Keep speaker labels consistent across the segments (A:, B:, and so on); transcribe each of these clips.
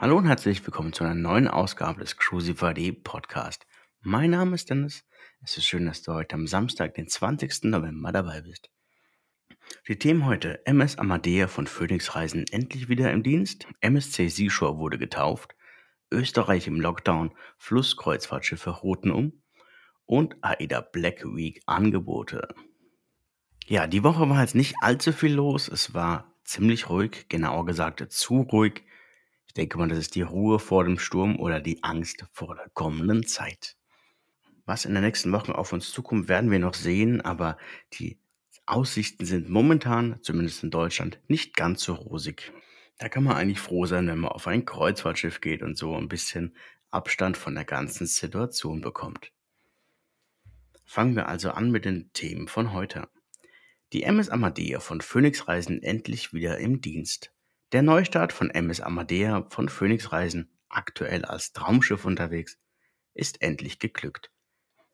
A: Hallo und herzlich willkommen zu einer neuen Ausgabe des Crucify.de Podcast. Mein Name ist Dennis. Es ist schön, dass du heute am Samstag, den 20. November dabei bist. Die Themen heute: MS Amadea von Phoenix Reisen endlich wieder im Dienst, MSC Seashore wurde getauft, Österreich im Lockdown, Flusskreuzfahrtschiffe roten um und AIDA Black Week Angebote. Ja, die Woche war jetzt nicht allzu viel los. Es war ziemlich ruhig, genauer gesagt zu ruhig. Ich denke mal, das ist die Ruhe vor dem Sturm oder die Angst vor der kommenden Zeit. Was in den nächsten Wochen auf uns zukommt, werden wir noch sehen, aber die Aussichten sind momentan, zumindest in Deutschland, nicht ganz so rosig. Da kann man eigentlich froh sein, wenn man auf ein Kreuzfahrtschiff geht und so ein bisschen Abstand von der ganzen Situation bekommt. Fangen wir also an mit den Themen von heute. Die MS Amadea von Phoenix Reisen endlich wieder im Dienst. Der Neustart von MS Amadea von Phoenix Reisen, aktuell als Traumschiff unterwegs, ist endlich geglückt.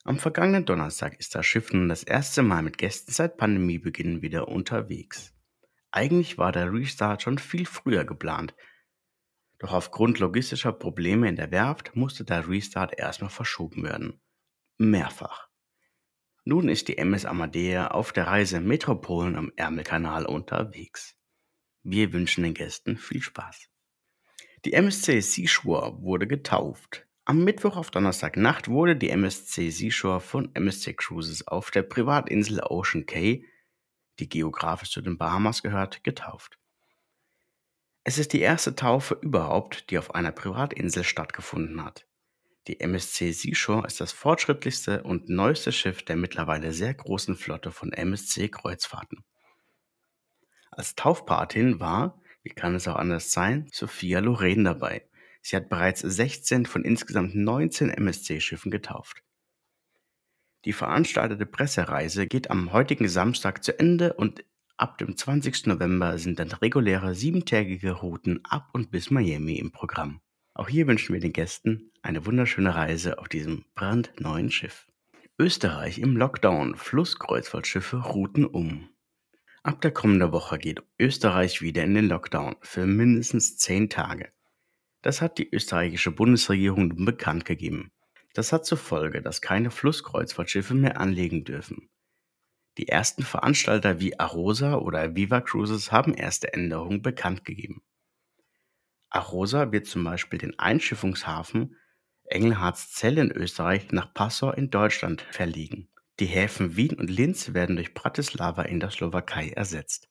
A: Am vergangenen Donnerstag ist das Schiff nun das erste Mal mit Gästen seit Pandemiebeginn wieder unterwegs. Eigentlich war der Restart schon viel früher geplant, doch aufgrund logistischer Probleme in der Werft musste der Restart erstmal verschoben werden. Mehrfach. Nun ist die MS Amadea auf der Reise Metropolen am Ärmelkanal unterwegs. Wir wünschen den Gästen viel Spaß. Die MSC Seashore wurde getauft. Am Mittwoch auf Donnerstagnacht wurde die MSC Seashore von MSC Cruises auf der Privatinsel Ocean Cay, die geografisch zu den Bahamas gehört, getauft. Es ist die erste Taufe überhaupt, die auf einer Privatinsel stattgefunden hat. Die MSC Seashore ist das fortschrittlichste und neueste Schiff der mittlerweile sehr großen Flotte von MSC Kreuzfahrten. Als Taufpatin war, wie kann es auch anders sein, Sophia Loren dabei. Sie hat bereits 16 von insgesamt 19 MSC-Schiffen getauft. Die veranstaltete Pressereise geht am heutigen Samstag zu Ende und ab dem 20. November sind dann reguläre siebentägige Routen ab und bis Miami im Programm. Auch hier wünschen wir den Gästen eine wunderschöne Reise auf diesem brandneuen Schiff. Österreich im Lockdown. Flusskreuzfahrtschiffe routen um. Ab der kommenden Woche geht Österreich wieder in den Lockdown für mindestens zehn Tage. Das hat die österreichische Bundesregierung nun bekannt gegeben. Das hat zur Folge, dass keine Flusskreuzfahrtschiffe mehr anlegen dürfen. Die ersten Veranstalter wie Arosa oder Viva Cruises haben erste Änderungen bekannt gegeben. Arosa wird zum Beispiel den Einschiffungshafen Engelhartszell in Österreich nach Passau in Deutschland verlegen. Die Häfen Wien und Linz werden durch Bratislava in der Slowakei ersetzt.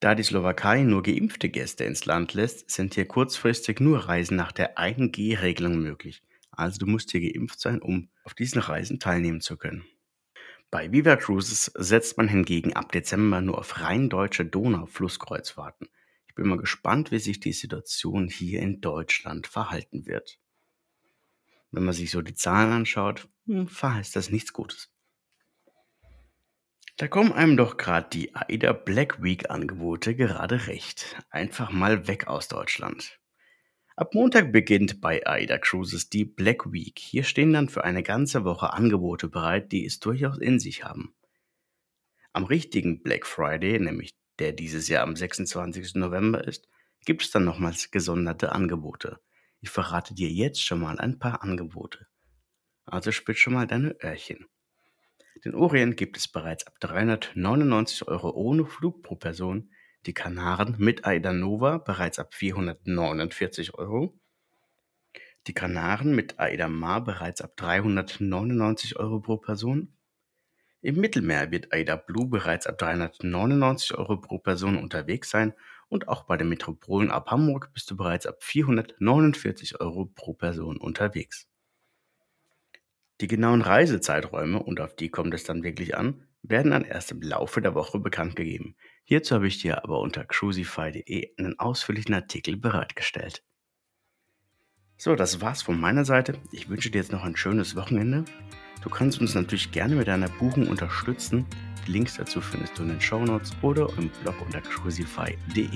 A: Da die Slowakei nur geimpfte Gäste ins Land lässt, sind hier kurzfristig nur Reisen nach der 1G-Regelung möglich. Also du musst hier geimpft sein, um auf diesen Reisen teilnehmen zu können. Bei Viva Cruises setzt man hingegen ab Dezember nur auf rein deutsche Donauflusskreuzfahrten. Ich bin mal gespannt, wie sich die Situation hier in Deutschland verhalten wird. Wenn man sich so die Zahlen anschaut, hm, verheißt das nichts Gutes. Da kommen einem doch gerade die AIDA Black Week Angebote gerade recht. Einfach mal weg aus Deutschland. Ab Montag beginnt bei AIDA Cruises die Black Week. Hier stehen dann für eine ganze Woche Angebote bereit, die es durchaus in sich haben. Am richtigen Black Friday, nämlich der dieses Jahr am 26. November ist, gibt es dann nochmals gesonderte Angebote. Ich verrate dir jetzt schon mal ein paar Angebote. Also spitz schon mal deine Öhrchen. Den Orient gibt es bereits ab 399 Euro ohne Flug pro Person, die Kanaren mit Aida Nova bereits ab 449 Euro, die Kanaren mit Aida Mar bereits ab 399 Euro pro Person. Im Mittelmeer wird Aida Blue bereits ab 399 Euro pro Person unterwegs sein und auch bei den Metropolen ab Hamburg bist du bereits ab 449 Euro pro Person unterwegs. Die genauen Reisezeiträume, und auf die kommt es dann wirklich an, werden dann erst im Laufe der Woche bekannt gegeben. Hierzu habe ich dir aber unter cruisify.de einen ausführlichen Artikel bereitgestellt. So, das war's von meiner Seite. Ich wünsche dir jetzt noch ein schönes Wochenende. Du kannst uns natürlich gerne mit deiner Buchung unterstützen. Die Links dazu findest du in den Show Notes oder im Blog unter cruisify.de.